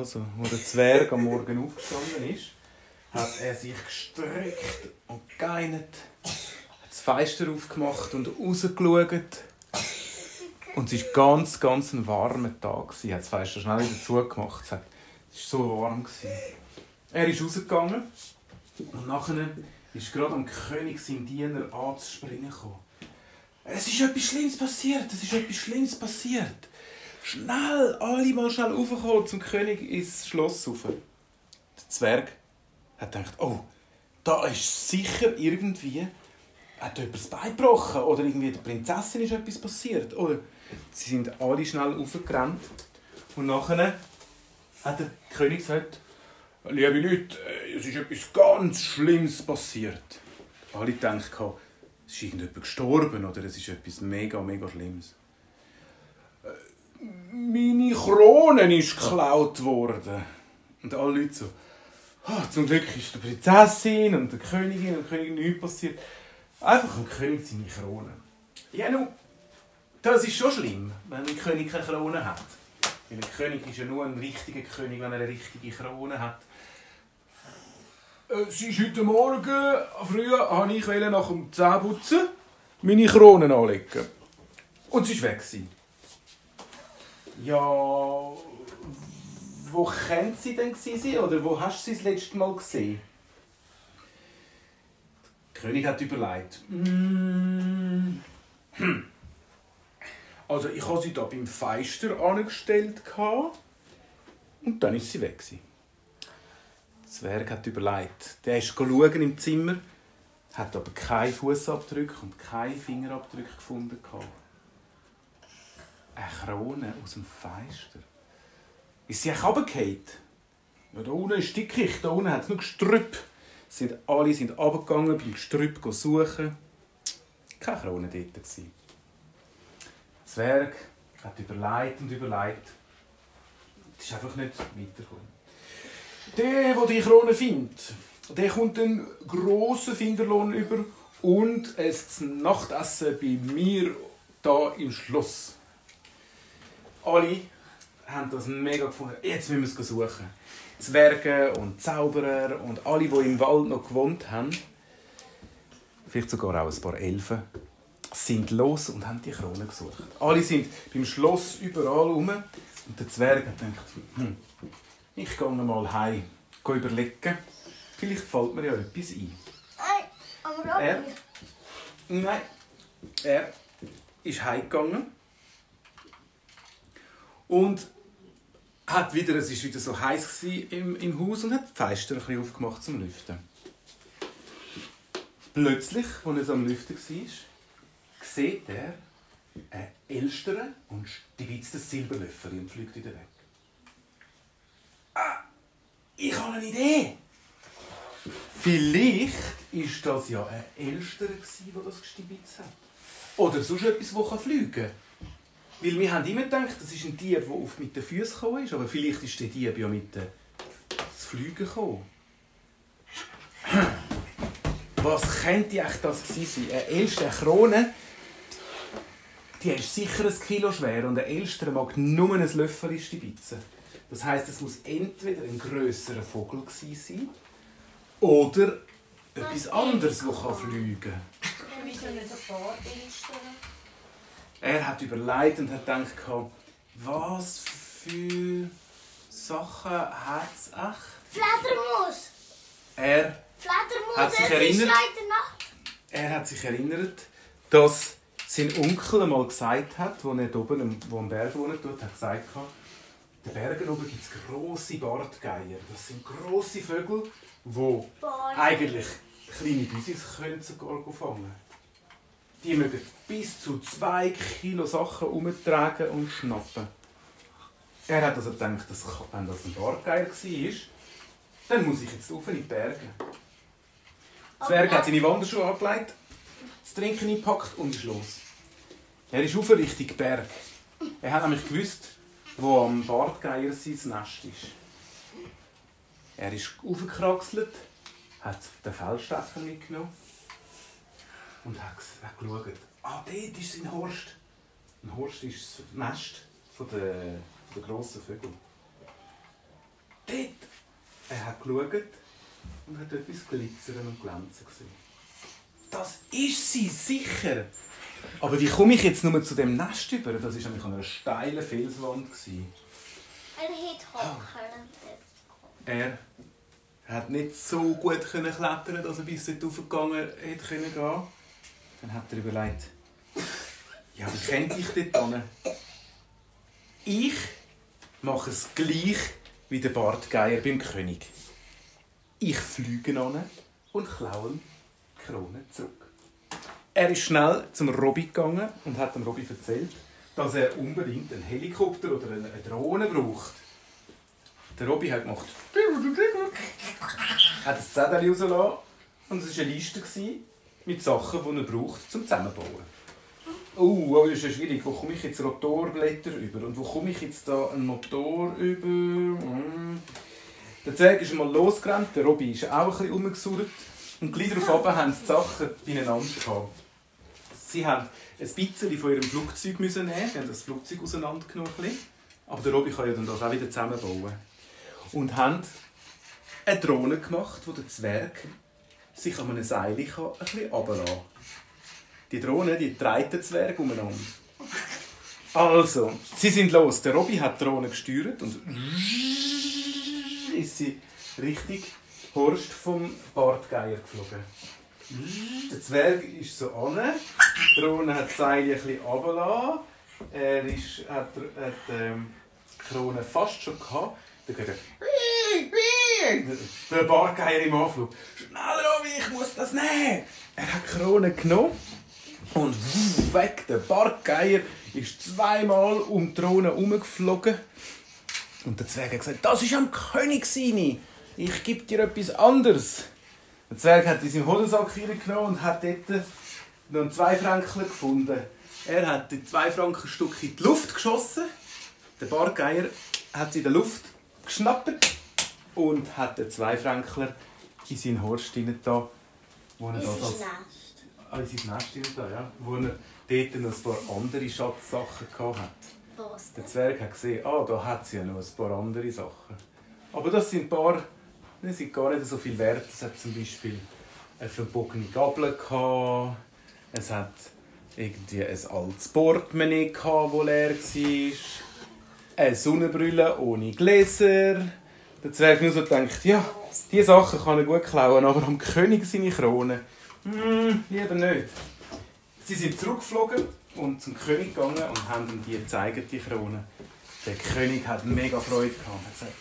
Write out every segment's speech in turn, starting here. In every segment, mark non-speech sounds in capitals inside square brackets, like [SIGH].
Also, als der Zwerg am Morgen aufgestanden ist, hat er sich gestreckt und geinert, hat das Fenster aufgemacht und rausgeschaut. Und es war ganz, ganz ein warmer Tag. Er hat das Fenster schnell wieder zugemacht. Es war so warm. Er ist rausgegangen und nachher ist gerade am König sein Diener anzuspringen gekommen. Es ist etwas Schlimmes passiert, es ist etwas Schlimmes passiert. Schnell, alle mal schnell raufkommen zum König ins Schloss rauf. Der Zwerg hat gedacht, oh, da ist sicher irgendwie hat jemand das Bein gebrochen oder irgendwie der Prinzessin ist etwas passiert. Oder sie sind alle schnell raufgerannt und nachher hat der König gesagt, liebe Leute, äh, es ist etwas ganz Schlimmes passiert. Alle dachten, es ist irgendjemand gestorben oder es ist etwas mega, mega Schlimmes. Meine Krone ist geklaut worden. Und alle Leute so, oh, zum Glück ist der Prinzessin und der Königin und der Königin nichts passiert. Einfach ein König seine Krone. Ja, nun, das ist schon schlimm, wenn ein König keine Krone hat. Weil ein König ist ja nur ein richtiger König, wenn er eine richtige Krone hat. Äh, es ist heute Morgen, früher habe ich nach dem Zähneputzen meine Krone anlegen. Und sie war weg. Ja, wo könnte sie denn sein? Oder wo hast du sie das letzte Mal gesehen? Der König hat überlegt. Mm. Hm. Also ich habe sie da beim Feister angestellt und dann ist sie weg. Der Zwerg hat überlegt. Der ist schauen im Zimmer, hat aber keinen Fußabdruck und keinen Fingerabdruck gefunden. Eine Krone aus dem Feister. Ist sie runtergefallen? Ja, da unten ist Dickicht, da unten hat es nur Gestrüpp. Sind, alle sind runtergegangen, beim Gestrüpp suchen. Keine Krone dort. Der Zwerg hat überlegt und überlegt. Es ist einfach nicht weitergekommen. Der, der die Krone findet, der kommt einen grossen Finderlohn über und ein Nachtessen bei mir da im Schloss. Alle haben das mega gefunden. Jetzt müssen wir es suchen. Zwerge und Zauberer und alle, die im Wald noch gewohnt haben, vielleicht sogar auch ein paar Elfen, sind los und haben die Krone gesucht. Alle sind beim Schloss überall rum und der Zwerg hat gedacht, hm, ich gehe mal heim, gehe überlegen, vielleicht fällt mir ja etwas ein. Nein, aber auch Er? nicht. Nein, er ist heimgegangen und hat wieder, es war wieder so heiß im, im Haus und hat die Fenster ein bisschen aufgemacht zum Lüften. Plötzlich, als er am Lüften war, sieht er einen Elstern und stibitzt das Silberlöffel und fliegt wieder weg. Ah, ich habe eine Idee! Vielleicht war das ja ein Elster, der das gestibitzt hat. Oder sonst etwas, das fliegen kann. Weil wir haben immer gedacht, das ist ein Dieb, der oft mit den Füßen gekommen ist. Aber vielleicht ist der Dieb ja mit den das Fliegen gekommen. Was könnte eigentlich das gewesen sein? Eine Elster, eine Krone, die ist sicher ein Kilo schwer und ein Elster mag nur ein Löffel stibitzen. Das heisst, es muss entweder ein grösserer Vogel gewesen sein oder etwas anderes, das kann fliegen kann. Wieso nicht ein paar Elstern? Er hat überlegt und hat gedacht, was für Sachen hat es echt? Fledermaus! Er, Fledermaus, Hat sich erinnert? Er hat sich erinnert, dass sein Onkel einmal gesagt hat, als er oben am- wo am Berg wohnt, dort, hat gesagt, in den Bergen oben gibt es grosse Bartgeier. Das sind grosse Vögel, die eigentlich kleine Büsis können sogar fangen. Die mögen bis zu zwei Kilo Sachen umtragen und schnappen. Er hat also gedacht, dass, wenn das ein Bartgeier war, dann muss ich jetzt rauf in die Berge. Der Zwerg hat seine Wanderschuhe angelegt, das Trinken eingepackt und ist los. Er ist auf Richtung Berg. Er hat nämlich gewusst, wo am Bartgeier sein Nest ist. Er ist aufgekraxelt, hat den Feldstecher mitgenommen und hat, hat geschaut. Ah, dort ist sein Horst. Ein Horst ist das Nest von der, von der grossen Vögel. Er hat geschaut und hat etwas glitzern und glänzen gesehen. Das ist sie, sicher! Aber wie komme ich jetzt nur zu dem Nest über? Das war nämlich an einer steilen Felswand. gewesen. Ein Hithocker. Er hat nicht so gut können klettern, dass er bis dort hochgegangen hätte können gehen. Dann hat er überlegt, ja, wie könnte ich dort hin? Ich mache es gleich wie der Bartgeier beim König. Ich fliege an und klaue die Krone zurück. Er ist schnell zum Robby gegangen und hat dem Robby erzählt, dass er unbedingt einen Helikopter oder eine Drohne braucht. Der Robby hat gemacht, hat ein Zettel rausgelassen und es war eine Liste mit Sachen, die er braucht zum Zusammenbauen. Oh, aber das ist ja schwierig. Wo komme ich jetzt Rotorblätter über? Und wo komme ich jetzt da einen Motor über? Hm. Der Zwerg ist einmal losgerannt, der Robby ist auch ein bisschen. Und gleich darauf haben sie die Sachen beieinander gehabt. Sie haben ein bisschen von ihrem Flugzeug nehmen, sie haben das Flugzeug auseinandergenommen. Aber der Robby kann ja dann das auch wieder zusammenbauen. Und haben eine Drohne gemacht, wo der Zwerg sich an einem Seil ein bisschen runterlassen. Die Drohne, die treibt den Zwerg umeinander. Also, sie sind los. Der Robby hat die Drohne gesteuert und ist sie richtig Horst vom Bartgeier geflogen. Der Zwerg ist so an. Die Drohne hat das Seil ein bisschen runtergelassen. Er ist, hat, hat ähm, die Krone fast schon gehabt. Dann geht er. Der Bartgeier im Anflug. Schnell, Robby, ich muss das nehmen! Er hat die Krone genommen und weg. Der Bartgeier ist zweimal um die Drohne herumgeflogen. Und der Zwerg hat gesagt, das ist am König seine. Ich gebe dir etwas anderes. Der Zwerg hat in seinen Hodensack hineingenommen und hat dort noch einen Zweifränkler gefunden. Er hat die zwei Franken Stück in die Luft geschossen. Der Bartgeier hat sie in der Luft geschnappt und hat den Zweifränkler in seinen Horst hineingetan, wo er das als Nest. Ah, in sein Nest hinein da, ja. Wo er dort noch ein paar andere Schatzsachen gehabt hat. Was Der? Zwerg hat gesehen, ah, da hat sie ja noch ein paar andere Sachen. Aber das sind ein paar, die sind gar nicht so viel wert. Es hat zum Beispiel eine verbogene Gabel gehabt. Es hat irgendwie ein altes Portemonnaie gehabt, das leer war. Eine Sonnenbrille ohne Gläser. Der Zwerg nur so denkt, ja, diese Sachen kann er gut klauen, aber am König seine Krone, hm, lieber nicht. Sie sind zurückgeflogen und zum König gegangen und haben ihm die gezeigt, die Krone. Der König hat mega Freude gehabt und hat gesagt,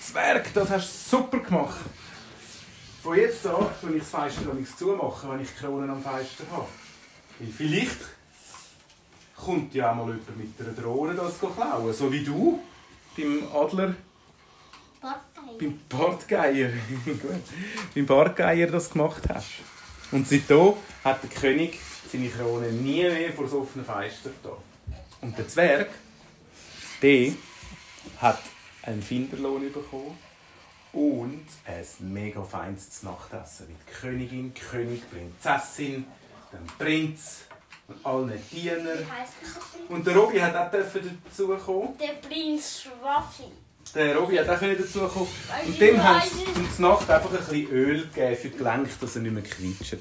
Zwerg, das hast du super gemacht. Von jetzt an tue ich das Fenster nichts zumachen, wenn ich Kronen am Fenster habe. Weil vielleicht kommt ja auch mal jemand mit einer Drohne das klauen, so wie du beim Adler. Beim Bartgeier, [LAUGHS] beim Bartgeier das gemacht hast. Und seitdem hat der König seine Krone nie mehr vor das offene Fenster da. Und der Zwerg, der hat einen Finderlohn bekommen und ein mega feines Nachtessen mit Königin, König, Prinzessin, dem Prinz und allen Dienern. Und der Robby hat auch dazukommen. Der Prinz Schwaffi. Der Robby hat auch dazu kommen. Weil Und dem haben sie zum Nacht einfach ein bisschen Öl gegeben für die Gelenke, dass er nicht mehr quietscht.